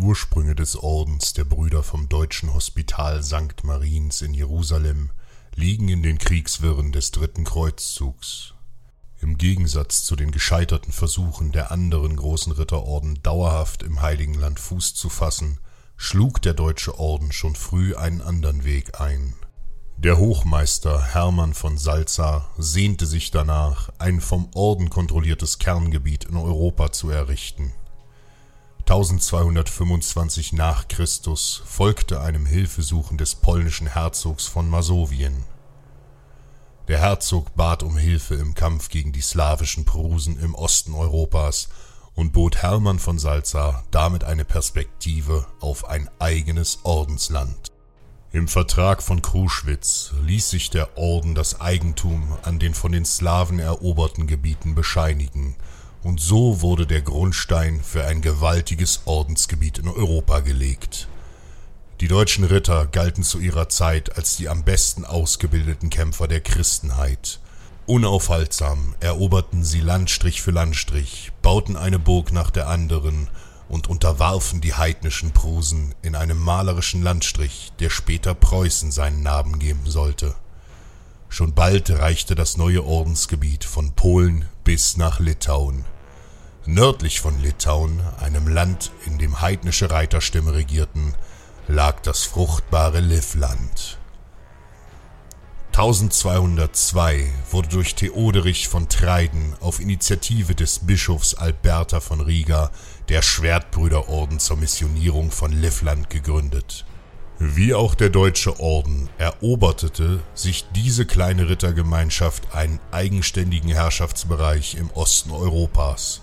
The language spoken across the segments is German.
Ursprünge des Ordens der Brüder vom Deutschen Hospital St. Mariens in Jerusalem liegen in den Kriegswirren des Dritten Kreuzzugs. Im Gegensatz zu den gescheiterten Versuchen der anderen großen Ritterorden dauerhaft im Heiligen Land Fuß zu fassen, schlug der Deutsche Orden schon früh einen anderen Weg ein. Der Hochmeister Hermann von Salza sehnte sich danach, ein vom Orden kontrolliertes Kerngebiet in Europa zu errichten. 1225 nach Christus folgte einem Hilfesuchen des polnischen Herzogs von Masowien. Der Herzog bat um Hilfe im Kampf gegen die slawischen Prusen im Osten Europas und bot Hermann von Salza damit eine Perspektive auf ein eigenes Ordensland. Im Vertrag von Kruschwitz ließ sich der Orden das Eigentum an den von den Slawen eroberten Gebieten bescheinigen, und so wurde der Grundstein für ein gewaltiges Ordensgebiet in Europa gelegt. Die deutschen Ritter galten zu ihrer Zeit als die am besten ausgebildeten Kämpfer der Christenheit. Unaufhaltsam eroberten sie Landstrich für Landstrich, bauten eine Burg nach der anderen und unterwarfen die heidnischen Prusen in einem malerischen Landstrich, der später Preußen seinen Namen geben sollte. Schon bald reichte das neue Ordensgebiet von Polen bis nach Litauen. Nördlich von Litauen, einem Land, in dem heidnische Reiterstämme regierten, lag das fruchtbare Livland. 1202 wurde durch Theoderich von Treiden auf Initiative des Bischofs Alberta von Riga der Schwertbrüderorden zur Missionierung von Livland gegründet. Wie auch der Deutsche Orden eroberte sich diese kleine Rittergemeinschaft einen eigenständigen Herrschaftsbereich im Osten Europas.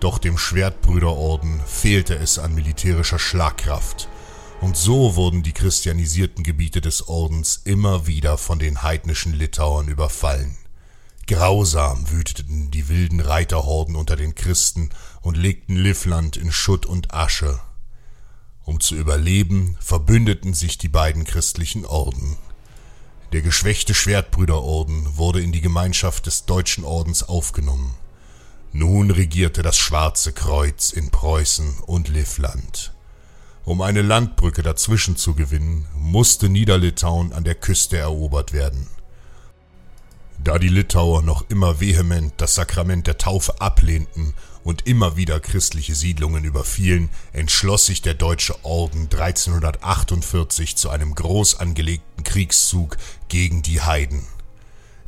Doch dem Schwertbrüderorden fehlte es an militärischer Schlagkraft und so wurden die christianisierten Gebiete des Ordens immer wieder von den heidnischen Litauern überfallen. Grausam wüteten die wilden Reiterhorden unter den Christen und legten Livland in Schutt und Asche. Um zu überleben, verbündeten sich die beiden christlichen Orden. Der geschwächte Schwertbrüderorden wurde in die Gemeinschaft des Deutschen Ordens aufgenommen. Nun regierte das Schwarze Kreuz in Preußen und Livland. Um eine Landbrücke dazwischen zu gewinnen, musste Niederlitauen an der Küste erobert werden. Da die Litauer noch immer vehement das Sakrament der Taufe ablehnten und immer wieder christliche Siedlungen überfielen, entschloss sich der Deutsche Orden 1348 zu einem groß angelegten Kriegszug gegen die Heiden.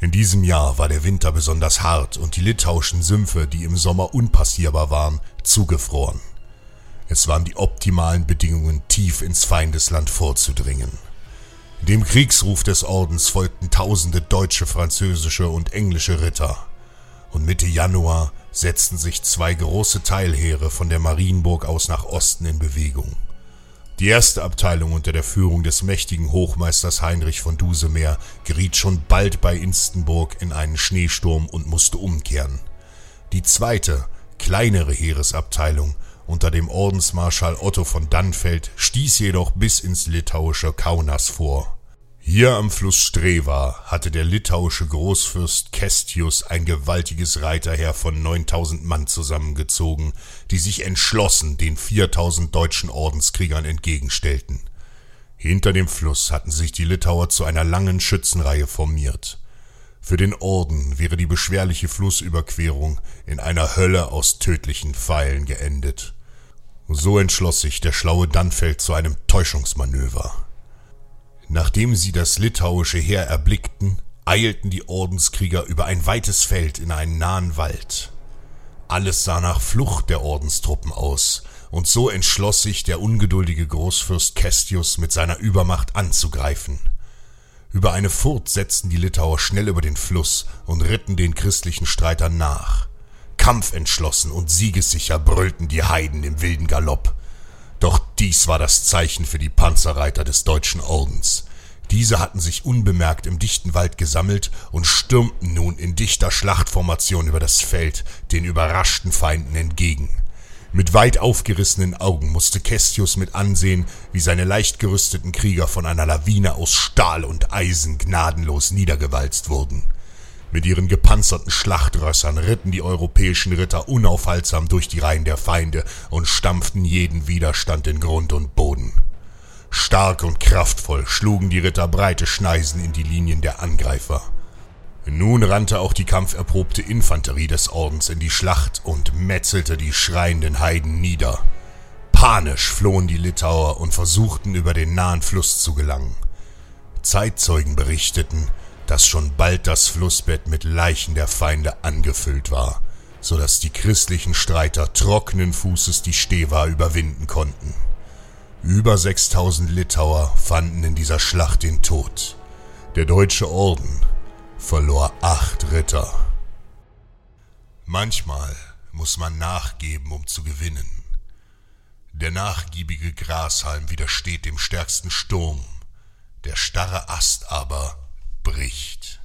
In diesem Jahr war der Winter besonders hart und die litauischen Sümpfe, die im Sommer unpassierbar waren, zugefroren. Es waren die optimalen Bedingungen, tief ins Feindesland vorzudringen. Dem Kriegsruf des Ordens folgten tausende deutsche, französische und englische Ritter. Und Mitte Januar setzten sich zwei große Teilheere von der Marienburg aus nach Osten in Bewegung. Die erste Abteilung unter der Führung des mächtigen Hochmeisters Heinrich von Dusemeer geriet schon bald bei Instenburg in einen Schneesturm und musste umkehren. Die zweite kleinere Heeresabteilung unter dem Ordensmarschall Otto von Dannfeld stieß jedoch bis ins litauische Kaunas vor. Hier am Fluss Streva hatte der litauische Großfürst Kestius ein gewaltiges Reiterheer von 9000 Mann zusammengezogen, die sich entschlossen den 4000 deutschen Ordenskriegern entgegenstellten. Hinter dem Fluss hatten sich die Litauer zu einer langen Schützenreihe formiert. Für den Orden wäre die beschwerliche Flussüberquerung in einer Hölle aus tödlichen Pfeilen geendet. So entschloss sich der schlaue Dannfeld zu einem Täuschungsmanöver. Nachdem sie das litauische Heer erblickten, eilten die Ordenskrieger über ein weites Feld in einen nahen Wald. Alles sah nach Flucht der Ordenstruppen aus, und so entschloss sich der ungeduldige Großfürst Kestius mit seiner Übermacht anzugreifen. Über eine Furt setzten die Litauer schnell über den Fluss und ritten den christlichen Streitern nach. Kampfentschlossen und siegessicher brüllten die Heiden im wilden Galopp. Doch dies war das Zeichen für die Panzerreiter des deutschen Ordens. Diese hatten sich unbemerkt im dichten Wald gesammelt und stürmten nun in dichter Schlachtformation über das Feld den überraschten Feinden entgegen. Mit weit aufgerissenen Augen musste Kestius mit ansehen, wie seine leicht gerüsteten Krieger von einer Lawine aus Stahl und Eisen gnadenlos niedergewalzt wurden. Mit ihren gepanzerten Schlachtrössern ritten die europäischen Ritter unaufhaltsam durch die Reihen der Feinde und stampften jeden Widerstand in Grund und Boden. Stark und kraftvoll schlugen die Ritter breite Schneisen in die Linien der Angreifer. Nun rannte auch die kampferprobte Infanterie des Ordens in die Schlacht und metzelte die schreienden Heiden nieder. Panisch flohen die Litauer und versuchten über den nahen Fluss zu gelangen. Zeitzeugen berichteten, dass schon bald das Flussbett mit Leichen der Feinde angefüllt war, so dass die christlichen Streiter trockenen Fußes die Steva überwinden konnten. Über 6000 Litauer fanden in dieser Schlacht den Tod. Der deutsche Orden verlor acht Ritter. Manchmal muss man nachgeben, um zu gewinnen. Der nachgiebige Grashalm widersteht dem stärksten Sturm, der starre Ast aber bricht.